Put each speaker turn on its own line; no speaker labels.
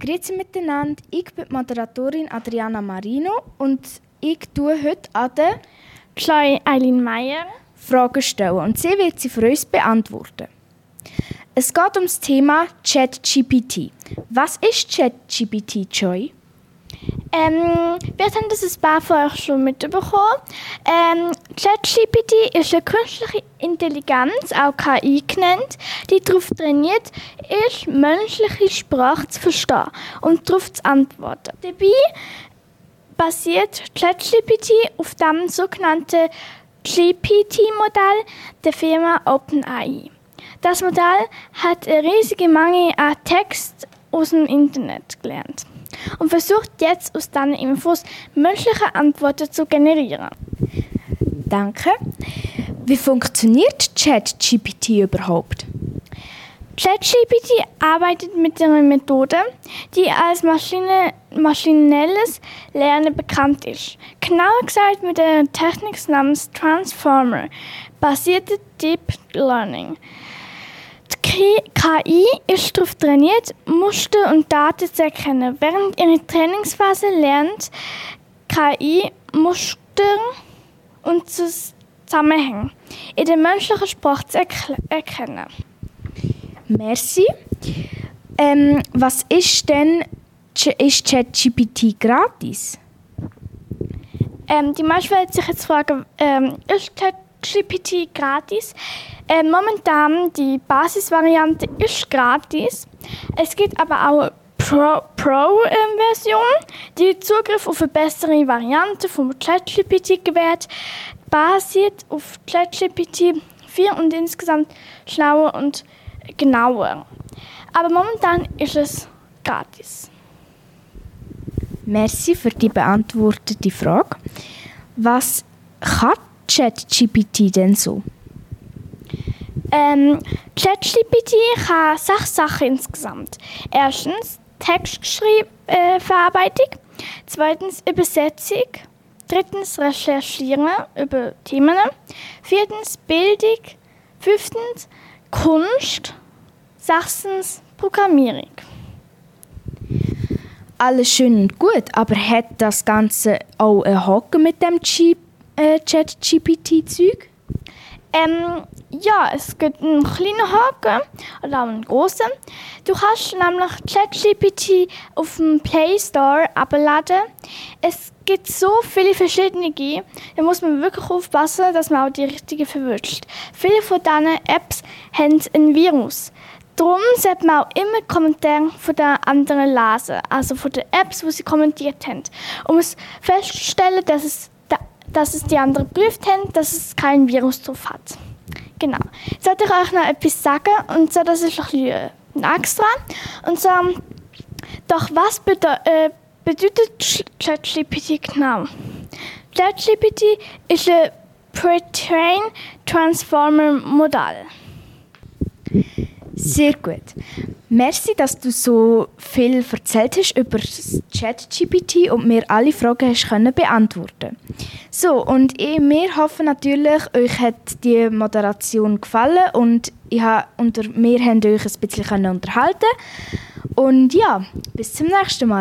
Grüezi miteinander, ich bin die Moderatorin Adriana Marino und ich tue heute an der
Chloe Eileen Meyer
Fragen stellen und sie wird sie für uns beantworten. Es geht um das Thema ChatGPT. Was ist ChatGPT, Joy?
Ähm, wir haben das ein paar von euch schon mitbekommen. Ähm, ChatGPT ist eine künstliche Intelligenz, auch KI genannt, die darauf trainiert ist, menschliche Sprache zu verstehen und darauf zu antworten. Dabei basiert ChatGPT auf dem sogenannten GPT-Modell der Firma OpenAI. Das Modell hat eine riesige Menge an Text aus dem Internet gelernt und versucht jetzt aus diesen Infos menschliche Antworten zu generieren.
Danke. Wie funktioniert ChatGPT überhaupt?
ChatGPT arbeitet mit einer Methode, die als Maschine, maschinelles Lernen bekannt ist. Genauer gesagt mit einer Technik namens Transformer, basierte Deep Learning. Die KI ist darauf trainiert, Muster und Daten zu erkennen. Während ihrer Trainingsphase lernt KI Muster und Zusammenhänge in der menschlichen Sprache zu erkennen.
Merci. Ähm, was ist denn ist ChatGPT gratis?
Ähm, die meisten werden sich jetzt fragen, ähm, ist ChatGPT gratis? Äh, momentan die Basisvariante ist gratis. Es gibt aber auch Pro-Version, Pro, die Zugriff auf eine bessere Variante von ChatGPT gewährt, basiert auf ChatGPT 4 und insgesamt schlauer und genauer. Aber momentan ist es gratis.
Merci für die beantwortete Frage. Was kann ChatGPT denn so?
Ähm, ChatGPT kann sechs Sachen insgesamt. Erstens Textverarbeitung, äh, zweitens Übersetzung, drittens Recherchieren über Themen, viertens Bildung, fünftens Kunst, sechstens Programmierung.
Alles schön und gut, aber hat das Ganze auch einen Haken mit dem äh, Chat-GPT-Zeug?
Ähm, ja, es gibt einen kleinen Haken oder auch einen großen. Du kannst nämlich ChatGPT auf dem Play Store abladen. Es gibt so viele verschiedene, da muss man wirklich aufpassen, dass man auch die richtige verwünscht. Viele von diesen Apps haben ein Virus. Darum sollte man auch immer Kommentare von den anderen lesen, also von den Apps, die sie kommentiert haben, um festzustellen, dass es dass es die anderen geprüft haben, dass es kein Virus drauf hat. Genau. Jetzt sollte ich euch noch etwas sagen, und zwar, das ist ein bisschen äh, ein extra. Und zwar, doch was bedeutet, äh, bedeutet ChatGPT genau? ChatGPT ist ein Pre-Train Transformer Modell.
Sehr gut. Merci, dass du so viel erzählt hast über ChatGPT und mir alle Fragen hast können beantworten. So und ich, wir hoffen natürlich, euch hat die Moderation gefallen und ich habe, und wir haben euch ein bisschen unterhalten. Und ja, bis zum nächsten Mal.